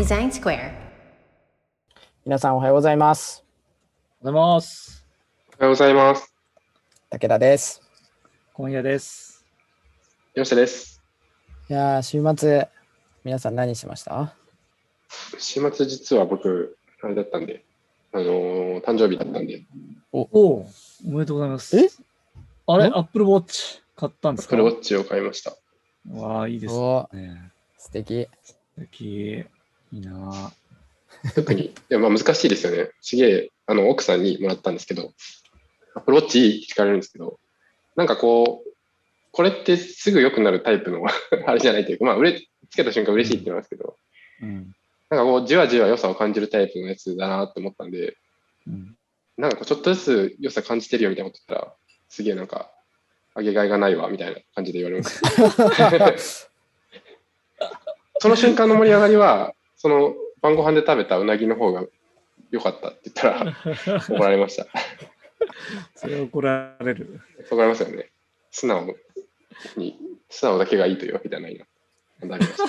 Design Square. 皆さんおはようございます。おはようございます。おはようございます。武田です。今夜です。吉田です。いやー、週末、皆さん何しました？週末実は僕、あれだったんで、あのー誕生日だったんで、おお、おめでとうございます。え？あれ、んアップルウォッチ買ったんですか？プロウォッチを買いました。わあ、いいですおね。素敵。素敵。いいな特に、いやまあ難しいですよね。すげえ、あの、奥さんにもらったんですけど、アプローチ聞かれるんですけど、なんかこう、これってすぐ良くなるタイプの あれじゃないというか、まあ、うれつけた瞬間嬉しいって言いますけど、うん。なんかこう、じわじわ良さを感じるタイプのやつだなって思ったんで、うん。なんかこうちょっとずつ良さ感じてるよみたいなこと言ったら、すげえなんか、あげがいがないわみたいな感じで言われました。その瞬間の盛り上がりは、その晩ご飯で食べたうなぎの方が良かったって言ったら 怒られました。それ怒られる。怒られますよね。素直に、素直だけがいいというわけではないな。学びました。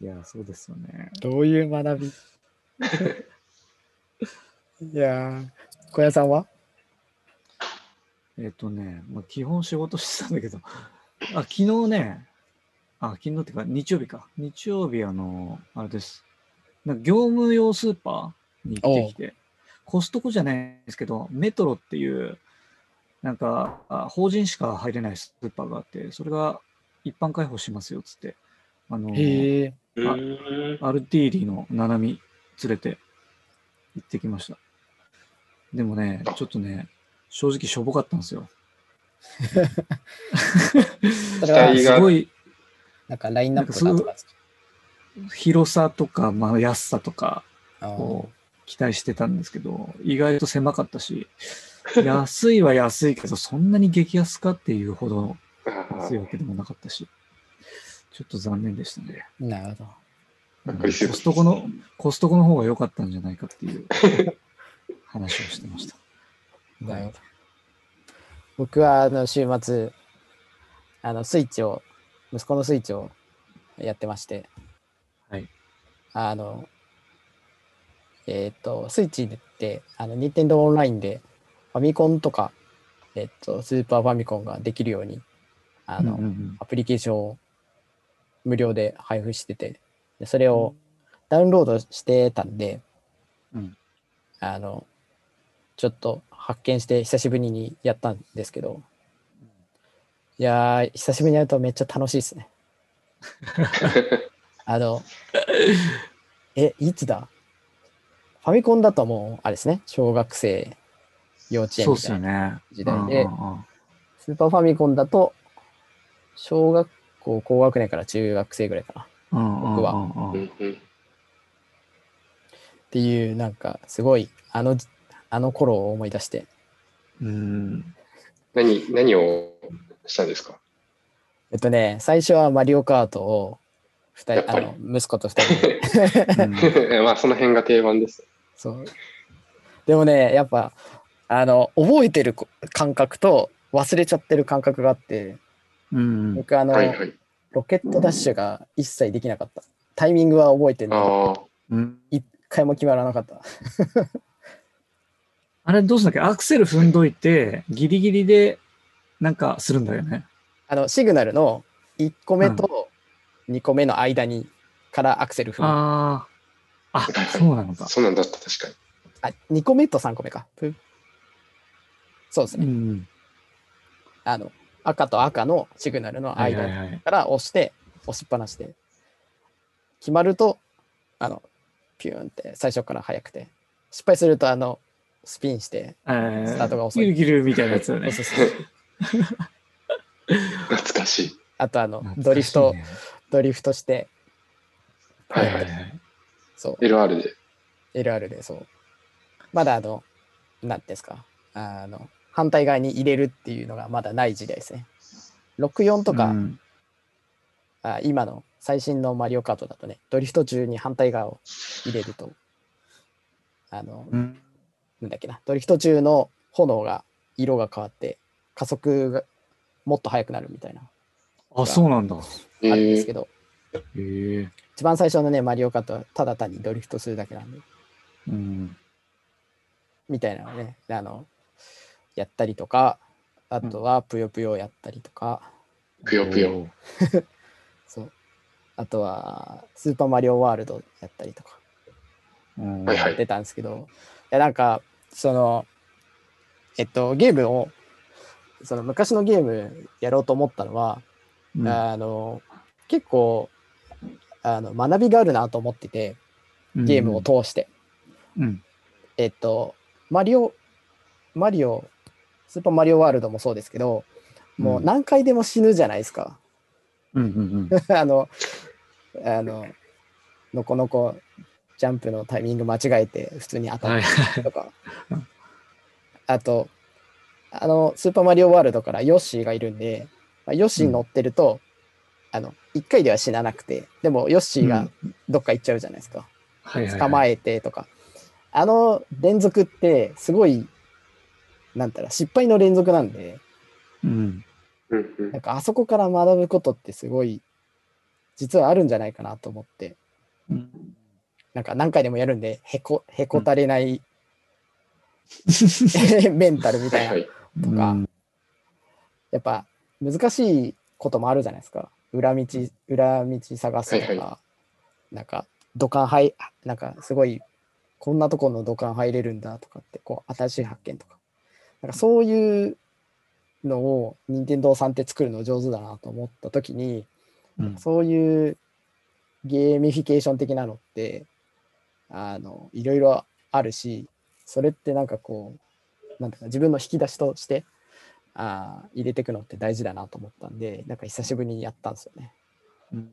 いや、そうですよね。どういう学び？いやー、小屋さんは？えっ、とね、まあ、基本仕事してたんだけど、あ、昨日ね、あ、昨日っていうか、日曜日か。日曜日、あの、あれです。なんか業務用スーパーに行ってきて、コストコじゃないんですけど、メトロっていう、なんか、あ法人しか入れないスーパーがあって、それが一般開放しますよ、つって。あの、へえ。アルティーリのナナミ連れて行ってきました。でもね、ちょっとね、正直しょぼかったんですよ。すごいなんかラインナップがとか広さとか、まあ、安さとかを期待してたんですけど、意外と狭かったし、安いは安いけど、そんなに激安かっていうほど安いわけでもなかったし、ちょっと残念でしたね。なるほど。コストコの、コストコの方が良かったんじゃないかっていう 話をしてました。なるほど。僕はあの週末、あのスイッチを、息子のスイッチをやってまして、はい。あの、えっ、と、スイッチって、あの、任天堂オンラインでファミコンとか、えっ、と、スーパーファミコンができるように、あの、うんうんうん。アプリケーションを無料で配布してて、でそれをダウンロードしてたんで、うん。あの、ちょっと発見して久しぶりにやったんですけど、いやー、久しぶりにやるとめっちゃ楽しいですね。あの、え、いつだ？ファミコンだともう、あれですね、小学生、幼稚園みたいな。ね。時代でうんうんうんスーパーファミコンだと、小学校高学年から中学生ぐらいかな。っうんうん僕はうんうんうんうんていう、なんか、すごい、あの、あの頃を思い出して、うん。何、何をしたんですか？えっとね、最初はマリオカートを、二人、あの、息子と二人でうん まあ、その辺が定番です。そう。でもね、やっぱ、あの、覚えてるこ感覚と忘れちゃってる感覚があって、うん。僕、あの、はいはい。ロケットダッシュが一切できなかった。タイミングは覚えてるのああ、うん一回も決まらなかった。あれどうすんだっけ？アクセル踏んどいて、ギリギリでなんかするんだよね。あの、シグナルの1個目と2個目の間に、からアクセル踏む。あああ。あ、そうなのか。そうなんだった、確かに。2個目と3個目か。ぷそうですうね。ん。あの、赤と赤のシグナルの間はい。から押して、押しっぱなしで。決まると、あの、ピューンって最初から速くて。失敗すると、あの、スピンして、えスタートが遅いギルギルみたいなやつだよね。そうそうそう 懐かしい。あと、あの、ねドリフト、ドリフトして、はいはい。はい。そう、LR で。LR で、そう。まだあの、なんていうんですか、あの、反対側に入れるっていうのがまだない時代ですね。64とか、うんあ今の最新のマリオカートだとね、ドリフト中に反対側を入れると、あの、うん。なんだっけな、ドリフト中の炎が、色が変わって、加速がもっと速くなるみたいな、あ、そうなんだ。あるんですえけど、へえ。一番最初のね、マリオカートはただ単にドリフトするだけなんで、うん。みたいなのをね、あの、やったりとか、あとはぷよぷよやったりとか、ぷよぷよ。そう。あとは、スーパーマリオワールドやったりとか、うん。はいはいやってたんですけど、いや、なんか、その、えっと、ゲームを、その昔のゲームやろうと思ったのは、うんあの、結構、あの、学びがあるなと思ってて、ゲームを通して。うん。えっと、マリオ、マリオ、スーパーマリオワールドもそうですけど、もううん何回でも死ぬじゃないですか。うんうんうん。あの、あの、のこのこ、ジャンプのタイミング間違えて普通に当たはいったりとか。あと、あの、スーパーマリオワールドからヨッシーがいるんで、まあ、ヨッシー乗ってると、あの、一回では死ななくて、でもヨッシーがどっか行っちゃうじゃないですか。捕まえてとか。あの連続ってすごい、なんたら失敗の連続なんで、うん。うんうんなんかあそこから学ぶことってすごい、実はあるんじゃないかなと思って、うん。なんか何回でもやるんで、へこ、へこたれない メンタルみたなはいいはい。とか、やっぱ難しいこともあるじゃないですか。裏道、裏道探すとか、はいはなんか土管入、なんかすごい、こんなところの土管入れるんだとかって、こう、新しい発見とか。なんかそういうのを任天堂さんって作るの上手だなと思った時に、うんそういうゲーミフィケーション的なのって、あの、いろいろあるし、それってなんかこう、なんていうか自分の引き出しとして、あー入れていくのって大事だなと思ったんで、なんか久しぶりにやったんですよね。うん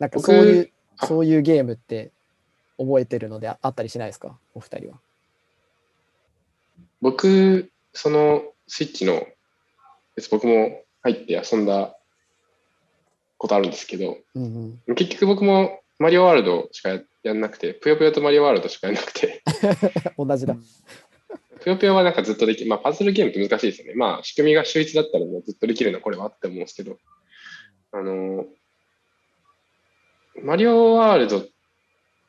なんか僕そういう、あそういうゲームって覚えてるのでああったりしないですか？お二人は。僕、そのスイッチの僕も入って遊んだことあるんですけど、うんうん。結局僕もマリオワールドしかややんなくて、ぷよぷよとマリオワールドしかやんなくて、同じだ。ぷよぷよはなんかずっとできまあパズルゲームって難しいですよね。まあ仕組みが秀逸だったらもうずっとできるのはこれはって思うんですけど、あの、マリオワールド、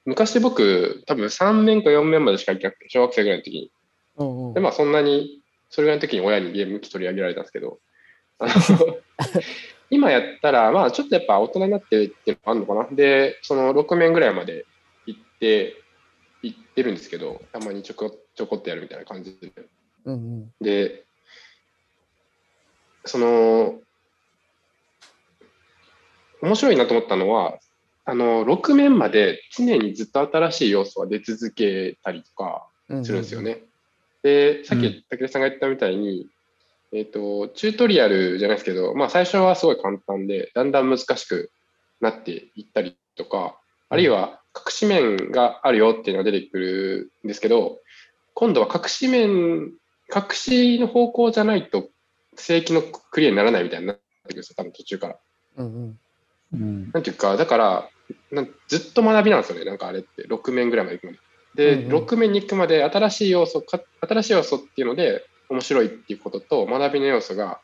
昔僕多分3面か4面までしか行けなくて、小学生ぐらいの時に。うんうんで、まあそんなに、それぐらいの時に親にゲーム機取り上げられたんですけど、あの 今やったら、まあちょっとやっぱ大人になってっていうのがあるのかな。で、その6面ぐらいまで行って、行ってるんですけど、たまにちょこちょこっとやるみたいな感じで。うんうん。で、その、面白いなと思ったのは、あの、6面まで常にずっと新しい要素が出続けたりとか、うんうんするんですよね。で、さっうんき武田さんが言ったみたいに、えっ、と、チュートリアルじゃないですけど、まあ最初はすごい簡単で、だんだん難しくなっていったりとか、あるいは隠し面があるよっていうのが出てくるんですけど、今度は隠し面、隠しの方向じゃないと正規のクリアにならないみたいになってくるんですよ、多分途中から。うんうん。うん。なんていうか、だから、なんずっと学びなんですよね、なんかあれって、6面ぐらいまで行くまで。で、うんうん6面に行くまで新しい要素か、新しい要素っていうので、面白いっていうことと、学びの要素が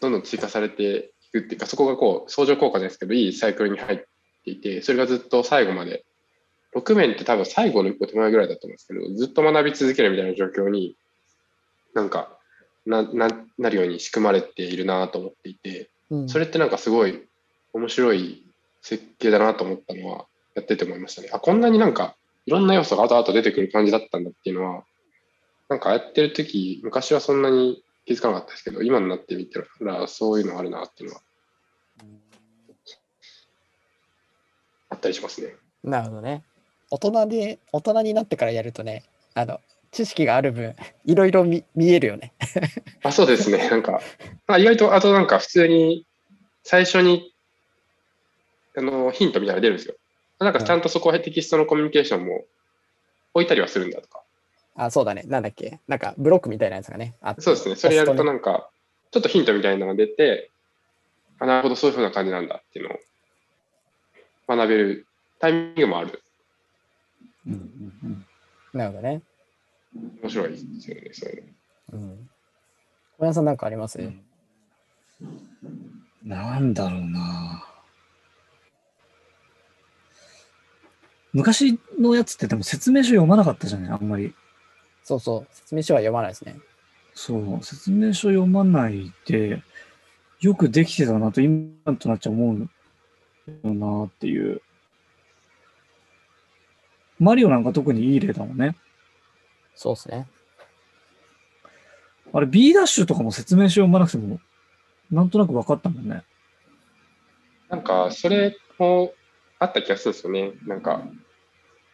どんどん追加されていくっていうか、そこがこう、相乗効果じゃないですけど、いいサイクルに入っていて、それがずっと最後まで、6面って多分最後の一個手前ぐらいだと思うんですけど、ずっと学び続けるみたいな状況に、なんか、なななるように仕組まれているなと思っていて、うんそれってなんかすごい面白い設計だなと思ったのは、やってて思いましたね。あ、こんなになんかいろんな要素が後々出てくる感じだったんだっていうのは、なんかやってる時昔はそんなに気づかなかったですけど、今になってみたらそういうのあるなっていうのはったりしますね。なるほどね。大人で、大人になってからやるとね、あの、知識がある分、いろいろ見見えるよね。あ、そうですね。なんか、まあ、意外と、あとなんか普通に最初にあのヒントみたいなの出るんですよ。なんかちゃんとそこはテキストのコミュニケーションも置いたりはするんだとか。あ、そうだね。なんだっけ？なんか、ブロックみたいなやつがね。あそうですね。それやるとなんか、ちょっとヒントみたいなのが出て、あ、なるほど、そういうふうな感じなんだっていうのを学べるタイミングもある。うんうんなるほどね。面白いですよね、そういうの。うん。小山さんなんかあります、うんなんだろうな。昔のやつってでも説明書読まなかったじゃない？あんまり。そうそう、説明書は読まないですね。そう、説明書読まないで、よくできてたなと今となっちゃ思うよなっていう。マリオなんか特にいい例だもんね。そうですね。あれ B ダッシュとかも説明書読まなくても、なんとなく分かったもんね。なんか、それもあった気がするんですよね。なんか、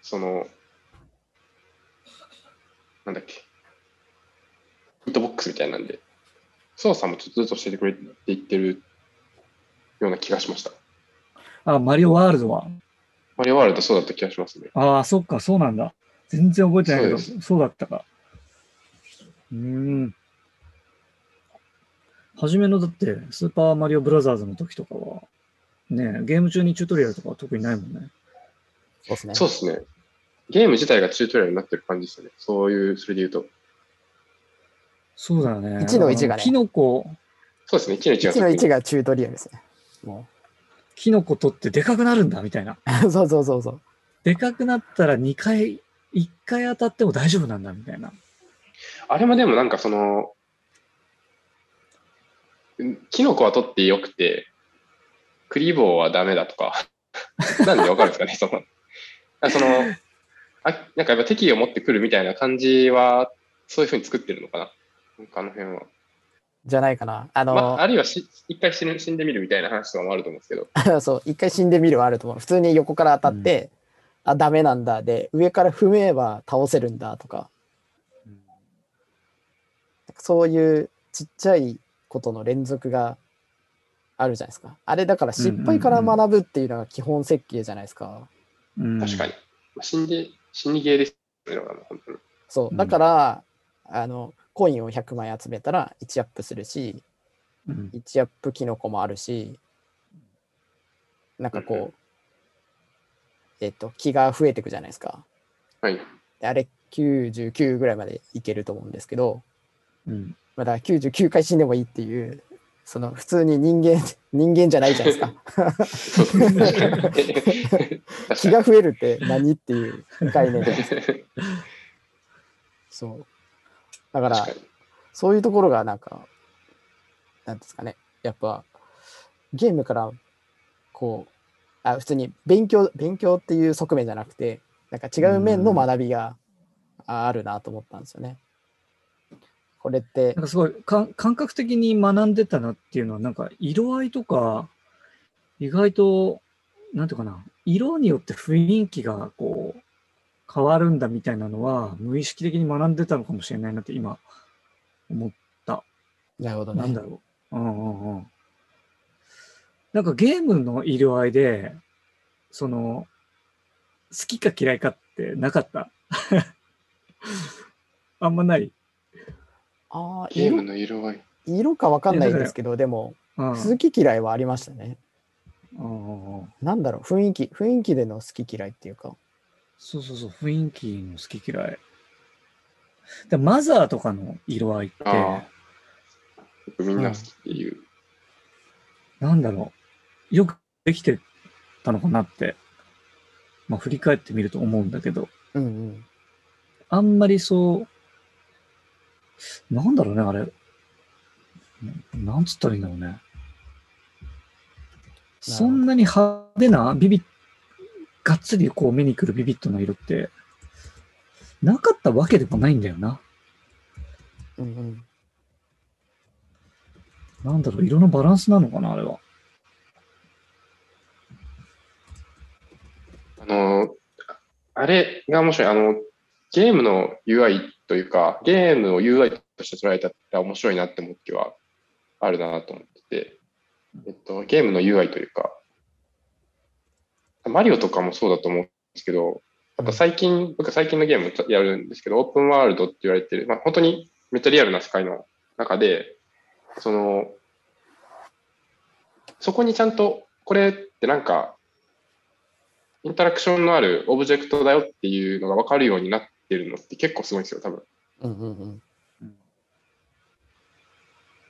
その、なんだっけ、ヒットボックスみたいなんで、操作もちょっとずつ教えてくれって言ってるような気がしました。あ、マリオワールドは？マリオワールドそうだった気がしますね。ああ、そっか、そうなんだ。全然覚えてないけど、そそううだったか。うーん。初めのだって、スーパーマリオブラザーズの時とかは、ね、ゲーム中にチュートリアルとかは特にないもんね。そうですね。そうですね。ゲーム自体がチュートリアルになってる感じですよね。そういう、それで言うと。そうだよね。1の1がねキノコ、そうですね。1の1が1の1が。がチュートリアルですね。もキノコ取ってでかくなるんだみたいな。う。そうそうそうそう。でかくなったら2回、1回当たっても大丈夫なんだみたいな。あれもでもなんかその、んキノコは取ってよくて、クリボーはダメだとか、なんでわかるんですかね、その、あその、あなんかやっぱ敵意を持ってくるみたいな感じは、そういうふうに作ってるのかな。なんかあの辺は。じゃないかな。あの、まあ、あるいはし一回死ぬ死んでみるみたいな話とかもあると思うんですけど、そう、一回死んでみるはあると思う。普通に横から当たって、あ、ダメなんだ。で、上から踏めば倒せるんだとか、そういうちっちゃいことの連続があるじゃないですか。あれだから失敗から学ぶっていうのが基本設計じゃないですか。うん確かに。まあ死んで、死にゲーです。そうう。んだから、あの、コインを100枚集めたら1アップするし、うん1アップキノコもあるし、なんかこう、うんうんえっと、気が増えていくじゃないですか。はい。であれ99ぐらいまでいけると思うんですけど、うんまあ、だから99回死んでもいいっていう、その普通に人間、人間じゃないじゃないですか。気が増えるって何っていう概念です。に。そう。だから。そういうところがなんか、なんですかね、やっぱ、ゲームから、こう、あ普通に勉強、勉強っていう側面じゃなくて、なんか違う面の学びがああるなと思ったんですよね。これってなん、かすごいか感覚的に学んでたなっていうのは、なんか色合いとか、意外と、なんていうかな、色によって雰囲気がこう、変わるんだみたいなのは、無意識的に学んでたのかもしれないなって今、思っなるほどね。なんだろう。うんうんうん。なんかゲームの色合いで、その、好きか嫌いかってなかった？あんまない。ああ、ゲーム色の色合い。色かわかんないですけど、でも、うん好き嫌いはありましたね。うんうんうんなんだろう、雰囲気、雰囲気での好き嫌いっていうか。そうそうそう、雰囲気の好き嫌い。でマザーとかの色合いって、あみんな好きっていう。なんだろう、よくできてたのかなって、まあ振り返ってみると思うんだけど、うんうん。あんまりそう、なんだろうね、あれ。ななんつったらいいんだろうね。そんなに派手な、ビビッ、がっつりこう目に来るビビットな色って、なかったわけでもないんだよな。うんうん。なんだろう、色のバランスなのかな、あれは。あの、あれが面白い。あの、ゲームの UI というか、ゲームを UI として捉えたら面白いなって思う気はあるなと思ってて、えっと、ゲームの UI というか、マリオとかもそうだと思うんですけど、あと最近、僕最近のゲームやるんですけど、オープンワールドって言われてる、まあ本当にめっちゃリアルな世界の中で、その、そこにちゃんと、これってなんか、インタラクションのあるオブジェクトだよっていうのが分かるようになってるのって結構すごいんですよ、多分。うんうんうん。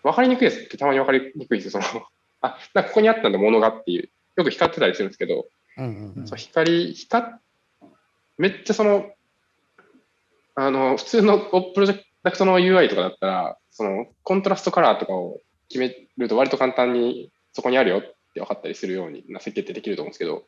分かりにくいですってたまに分かりにくいですよ、その、あ、なんかここにあったんだ、ものがっていう、よく光ってたりするんですけど、うんうんうん。そう光、光、めっちゃその、あの、普通のプロジェクトの UI とかだったら、そのコントラストカラーとかを決めると割と簡単にそこにあるよって分かったりするような設計ってできると思うんですけど、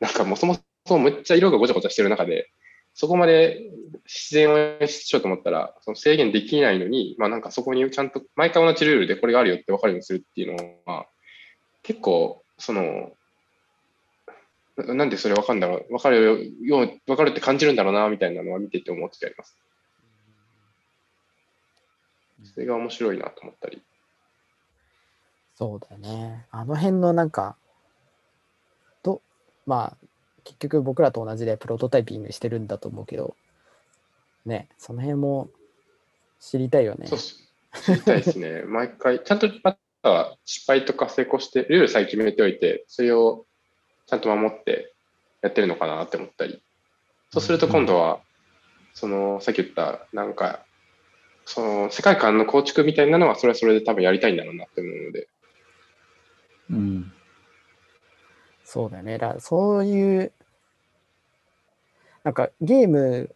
なんかもそもそもめっちゃ色がごちゃごちゃしてる中で、そこまで自然を演出しようと思ったら、その制限できないのに、まあなんかそこにちゃんと毎回同じルールでこれがあるよって分かるようにするっていうのは、結構、その、ななんでそれ分かるんだろう、分かるよう、分かるって感じるんだろうな、みたいなのは見てて思ってあります。それが面白いなと思ったり。そうだよね。あの辺のなんか、と、まあ、結局僕らと同じでプロトタイピングしてるんだと思うけど、ね、その辺も知りたいよねそう。っす。知りたいですね。毎回、ちゃんとまたは失敗とか成功して、ルールさえ決めておいて、それをちゃんと守ってやってるのかなって思ったり。そうすると今度は、その、さっき言った、なんか、その世界観の構築みたいなのは、それはそれで多分やりたいんだろうなって思うので。うん。そうだよね。だそういう、なんかゲーム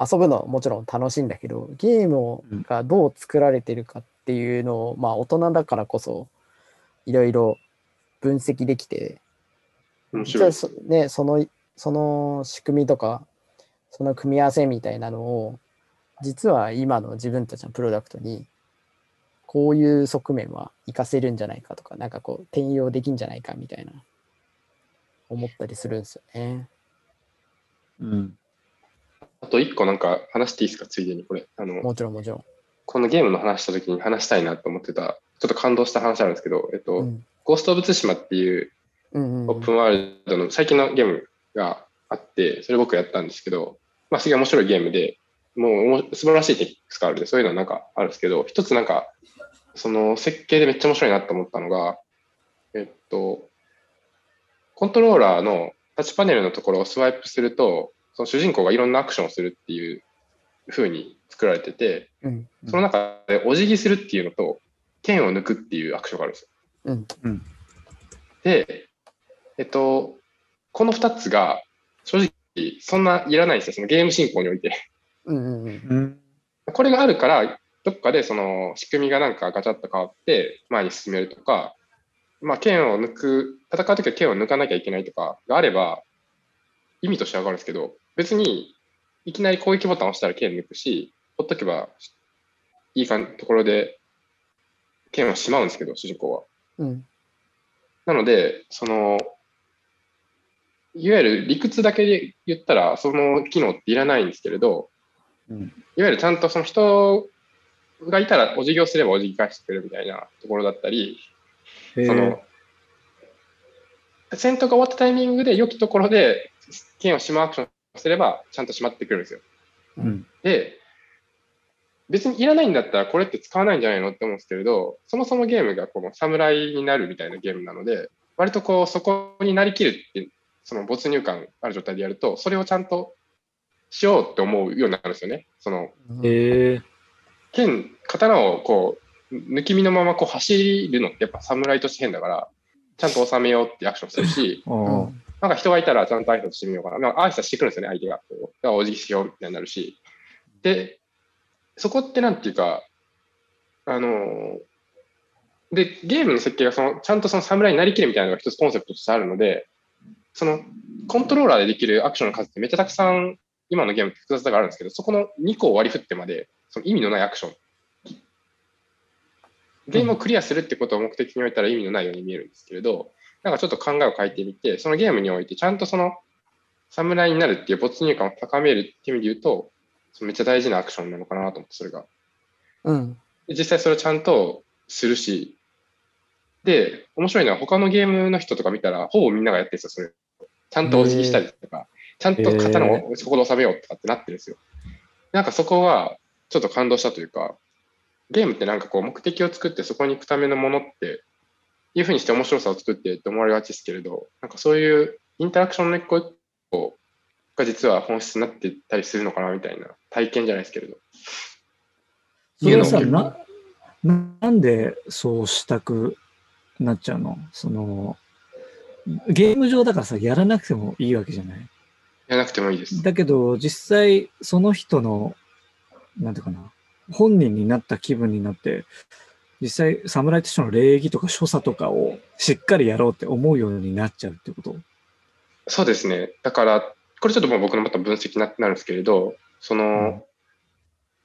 遊ぶのはもちろん楽しいんだけど、ゲームうんがどう作られてるかっていうのを、まあ大人だからこそ、いろいろ分析できて、面白いです実はそ,、ね、そのその仕組みとかその組み合わせみたいなのを実は今の自分たちのプロダクトにこういう側面は活かせるんじゃないかとかなんかこう転用できんじゃないかみたいな思ったりするんですよね。うん。あと一個なんか話していいですか、ついでにこれ。あの、もちろんもちろん。このゲームの話した時に話したいなと思ってた、ちょっと感動した話あるんですけど、えっと、うんゴースト・オブ・ツシマっていううんうんうん。オープンワールドの最近のゲームがあって、それ僕やったんですけど、まあ、すげえ面白いゲームで、もうおも素晴らしいテクニックスがあるんで、そういうのはなんかあるんですけど、一つなんか、その設計でめっちゃ面白いなと思ったのが、えっと、コントローラーのタッチパネルのところをスワイプすると、その主人公がいろんなアクションをするっていう風に作られてて、うん。その中でお辞儀するっていうのと、剣を抜くっていうアクションがあるんですよ。うん。で、えっと、この2つが正直そんないらないんですよ、そのゲーム進行において。うんうんうんうん。これがあるから、どっかでその仕組みがなんかガチャッと変わって前に進めるとか、まあ、剣を抜く、戦うときは剣を抜かなきゃいけないとかがあれば、意味としてはわかるんですけど、別にいきなり攻撃ボタンを押したら剣抜くし、ほっとけばいいかんところで剣をしまうんですけど、主人公は。うんなので、その、いわゆる理屈だけで言ったら、その機能っていらないんですけれど、うんいわゆるちゃんとその人がいたらお辞儀をすればお辞儀返してくれるみたいなところだったり、へその、戦闘が終わったタイミングで良きところで剣をしまうアクションすれば、ちゃんとしまってくるんですよ。うん。で、別にいらないんだったらこれって使わないんじゃないのって思うんですけれど、そもそもゲームがこの侍になるみたいなゲームなので、割とこうそこになりきるって、その没入感ある状態でやると、それをちゃんとしようって思うようになるんですよね。そのえ。剣、刀をこう、抜き身のままこう走るのってやっぱ侍として変だから、ちゃんと収めようってアクションするし、なんか人がいたらちゃんと挨拶してみようかな。なんか挨拶してくるんですよね、相手が。だからお辞儀しようみたいになるし。で、そこってなんていうか、あのーで、ゲームの設計がその、ちゃんとその侍になりきるみたいなのが一つコンセプトとしてあるので、その、コントローラーでできるアクションの数ってめっちゃたくさん、今のゲームって複雑だからあるんですけど、そこの2個を割り振ってまで、その意味のないアクション。ゲームをクリアするってことを目的に置いたら意味のないように見えるんですけれど、なんかちょっと考えを変えてみて、そのゲームにおいてちゃんとその侍になるっていう没入感を高めるっていう意味で言うと、めっちゃ大事なアクションなのかなと思って、それが。うんで実際それをちゃんとするし、で、面白いのは他のゲームの人とか見たら、ほぼみんながやってるんですよ、それ。ちゃんとお辞儀したりとか、ちゃんと刀をそこで収めようとかってなってるんですよ。なんかそこはちょっと感動したというか、ゲームってなんかこう目的を作ってそこに行くためのものって、いうふうにして面白さを作ってって思われがちですけれど、なんかそういうインタラクションの一個一個が実は本質になってたりするのかなみたいな体験じゃないですけれど。それはさ、な、なんでそうしたくなっちゃうの？その、ゲーム上だからさ、やらなくてもいいわけじゃない？やらなくてもいいです。だけど、実際、その人の、なんていうかな、本人になった気分になって、実際、侍としての礼儀とか所作とかをしっかりやろうって思うようになっちゃうってこと？そうですね。だから、これちょっともう僕のまた分析にななるんですけれど、その、うん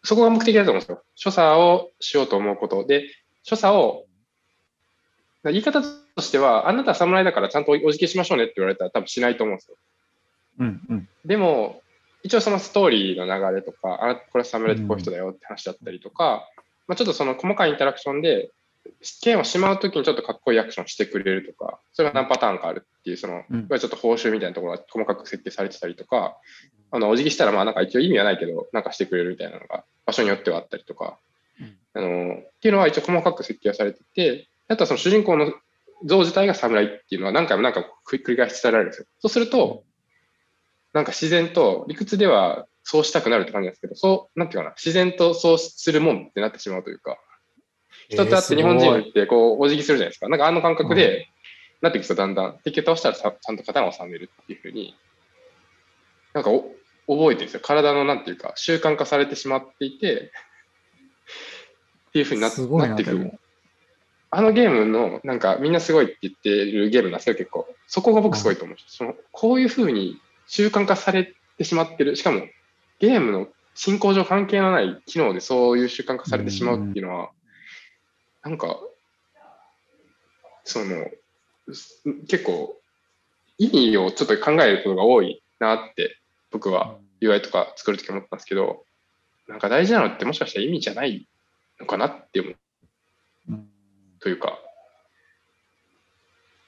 そこが目的だと思うんですよ。所作をしようと思うことで、所作を、言い方としては、あなたは侍だからちゃんとお辞儀しましょうねって言われたら多分しないと思うんですよ。うんうん。でも、一応そのストーリーの流れとか、あこれは侍ってこういう人だよって話だったりとか、まあ、ちょっとその細かいインタラクションで、剣をしまうときにちょっとかっこいいアクションしてくれるとか、それが何パターンかあるっていう、その、いわちょっと報酬みたいなところが細かく設定されてたりとか、あの、お辞儀したらまあなんか一応意味はないけど、なんかしてくれるみたいなのが場所によってはあったりとか、うんあの、っていうのは一応細かく設計されてて、あとはその主人公の像自体が侍っていうのは何回も何回も繰り返し伝えられるんですよ。そうすると、なんか自然と、理屈ではそうしたくなるって感じなんですけど、そう、なんていうかな、自然とそうするもんってなってしまうというか、人ってあって日本人ってこう、お辞儀するじゃないですか。なんかあの感覚で、なっていくとだんだん、敵を倒したらさちゃんと刀を収めるっていうふうに、なんかお覚えてるんですよ。体のなんていうか、習慣化されてしまっていて、っていうふうになってくる。あのゲームの、なんかみんなすごいって言ってるゲームなんですよ、結構。そこが僕すごいと思う。そのこういうふうに習慣化されてしまってる。しかも、ゲームの進行上関係のない機能でそういう習慣化されてしまうっていうのは、なんか、その、す結構、意味をちょっと考えることが多いなって、僕は UI とか作るとき思ったんですけど、なんか大事なのってもしかしたら意味じゃないのかなって思というか、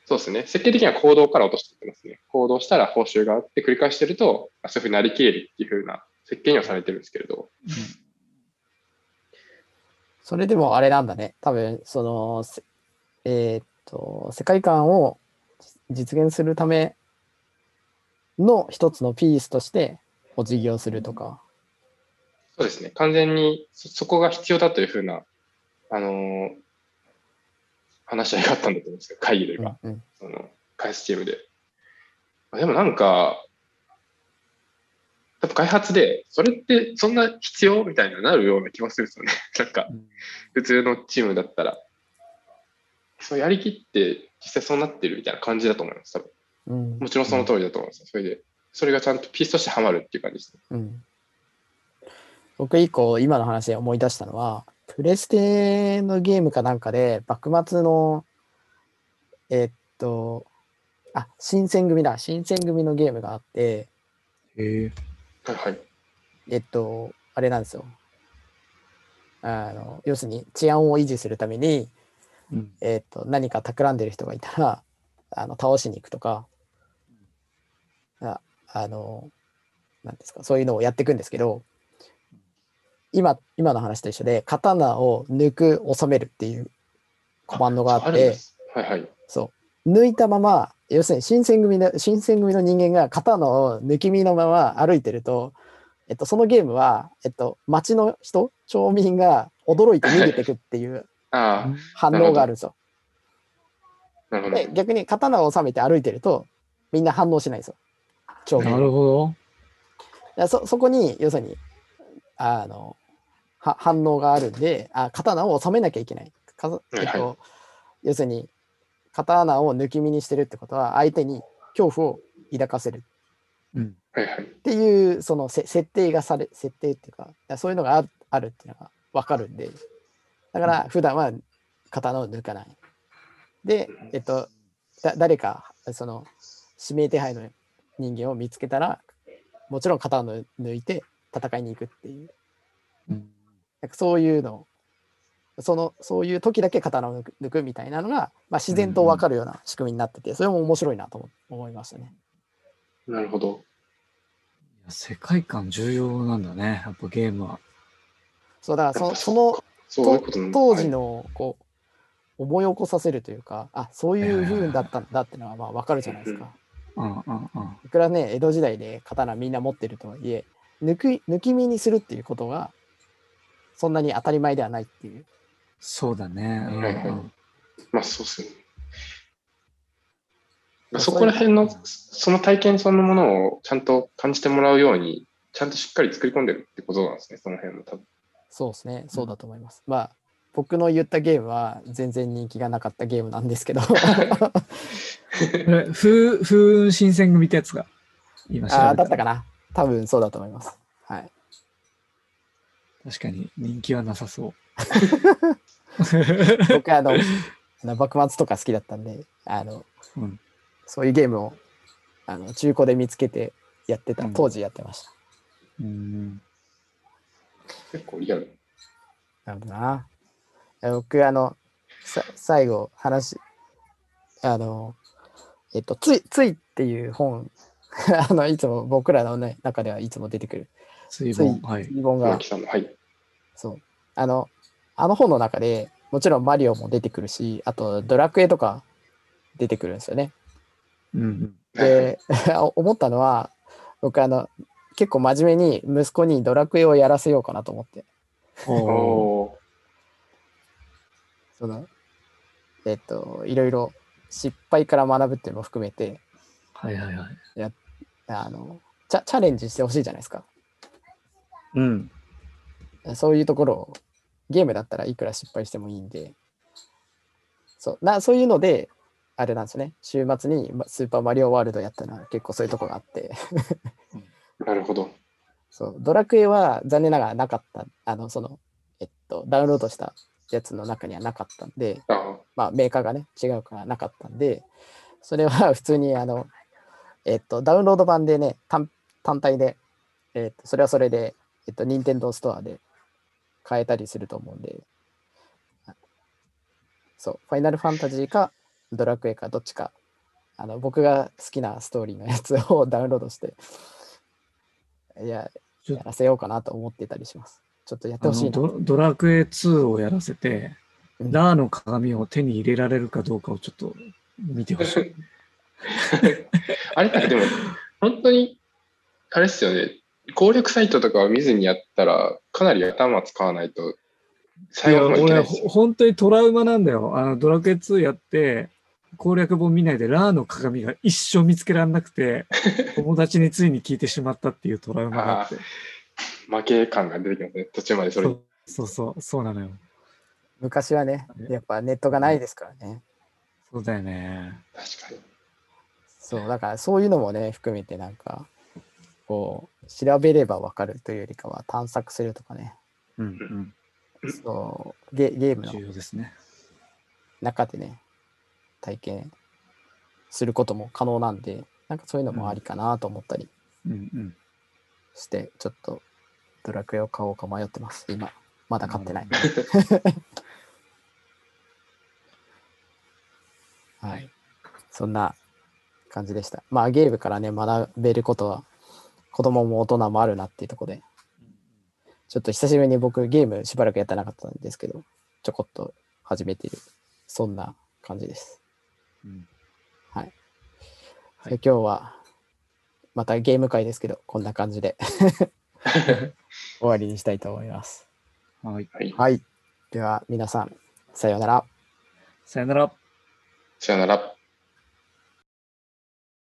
そうですね。設計的には行動から落としていってますね。行動したら報酬があって繰り返してると、あそういうふうになりきれるっていうふうな設計にはされてるんですけれど、それでもあれなんだね。多分、その、せえーっと、世界観を実現するための一つのピースとして、お辞儀をするとか。そうですね。完全にそそこが必要だというふうな、あのー話し合いがあったんだと思うんですよ。会議というか、うんその開発チームで。あでもなんか、多分開発で、それってそんな必要みたいななるような気もするんですよね。なんか、普通のチームだったら、そうやりきって実際そうなってるみたいな感じだと思います。多分うんもちろんその通りだと思います。それで、それがちゃんとピースとしてはまるっていう感じですね。うん僕一個今の話で思い出したのは、プレステのゲームかなんかで、幕末の、えっと、あ、新選組だ、新選組のゲームがあって、へえ。はいはい。えっと、あれなんですよ。あの、要するに治安を維持するために、うんえっと、何か企んでる人がいたら、あの、倒しに行くとか、ああの、なんですか、そういうのをやっていくんですけど、今、今の話と一緒で、刀を抜く、収めるっていうコマンドがあって、るんですはいはい。そう、抜いたまま、要するに新選組の、新選組の人間が刀を抜き身のまま歩いてると、えっと、そのゲームは、えっと、町の人、町民が驚いて逃げてくっていうあ反応があるんですよ。あ、なるほど。で、逆に刀を収めて歩いてると、みんな反応しないんですよ。町民なるほでそそこに要するにあのは反応があるんであ刀を収めなきゃいけない。かえっはいと、要するに刀を抜き身にしてるってことは相手に恐怖を抱かせるど。うん。っていうそのせ設定がされ設定っていうかそういうのがあるあるっていうのが分かるんでだから普段は刀を抜かない。で、えっと、だ誰かその指名手配の人間を見つけたらもちろん刀を抜いて戦いに行くっていううんなんかそういうのそのそういう時だけ刀を抜く抜くみたいなのが、まあ、自然と分かるような仕組みになっててそれも面白いなと思思いましたね。なるほど。いや世界観重要なんだね、やっぱゲームは。そうだからそその当時はいのこう思い起こさせるというかあそういう風だったんだってのはまあ分かるじゃないですか。うんうんうん。いくらね江戸時代で刀みんな持ってるとはいえ抜き抜き身にするっていうことがそんなに当たり前ではないっていう。そうだね。うんはいはいうんまあそうっすね。そこら辺の、その体験そのものをちゃんと感じてもらうように、ちゃんとしっかり作り込んでるってことなんですね、その辺も多分。そうですね、そうだと思います。まあ、僕の言ったゲームは全然人気がなかったゲームなんですけど、風、風雲新選組ってやつが、今調べあーだったかな。多分そうだと思います。はい。確かに人気はなさそう。僕あの、あの幕末とか好きだったんで、あの、うんそういうゲームをあの中古で見つけてやってたうん、当時やってました。うん結構リアル。なるほどな。え僕、あの、さ最後、話、あの、えっと、つい、ついっていう本、あの、いつも僕らの、ね、中ではいつも出てくる、つい水本、はい。日本がはい。そう。あの、あの本の中でもちろんマリオも出てくるし、あとドラクエとか出てくるんですよね。うんで、思ったのは、僕、あの、結構真面目に息子にドラクエをやらせようかなと思って。うん。おその、えっと、いろいろ失敗から学ぶっていうのも含めて、はいはいはい。あの、チャチャレンジしてほしいじゃないですか。うん。そういうところを、ゲームだったらいくら失敗してもいいんで、そう。なそういうので、あれなんですね、週末にまスーパーマリオワールドやったのは結構そういうとこがあって、ー なるほど。そう。ドラクエは残念ながらなかった、あの、その、えっと、ダウンロードしたやつの中にはなかったんで、あまあ、メーカーがね、違うからなかったんで、それは普通に、あの、えっと、ダウンロード版でね、単単体で、えっと、それはそれで、えっと、任天堂ストアで買えたりすると思うんで、そう、ファイナルファンタジーかドラクエかどっちか、あの、僕が好きなストーリーのやつをダウンロードして、いや、やらせようかなと思ってたりします。ちょっとやってあほしいドドラクエ2をやらせて、うん。ラーの鏡を手に入れられるかどうかをちょっと見てほしい。あれなんかでも、本当に、あれっすよね、攻略サイトとかを見ずにやったら、かなり頭使わないと、最後までいけな俺いですよ。ほ本当にトラウマなんだよ。あのドラクエ2やって攻略本見ないでラーの鏡が一生見つけられなくて 友達についに聞いてしまったっていうトラウマがあって。負け感が出てきますね、途中までそれそうそうそうそうなのよ。昔はね、やっぱネットがないですからね。そうだよね。確かに。そう、だからそういうのもね、含めてなんか、こう、調べればわかるというよりかは探索するとかね、うんそう、ゲゲーうん。ムの。中でね、体験することも可能なんで、なんかそういうのもありかなと思ったりうんうん。して、ちょっとドラクエを買おうか迷ってます、今。まだ買ってない。はい。そんな感じでした。まあゲームからね、学べることは子供も大人もあるなっていうところで、ちょっと久しぶりに僕ゲームしばらくやってなかったんですけど、ちょこっと始めている、そんな感じです。うんはい。はいで今日はまたゲーム会ですけど、こんな感じで 終わりにしたいと思います。はい。はい。はい。では皆さん、さようなら。さよなら。さよなら。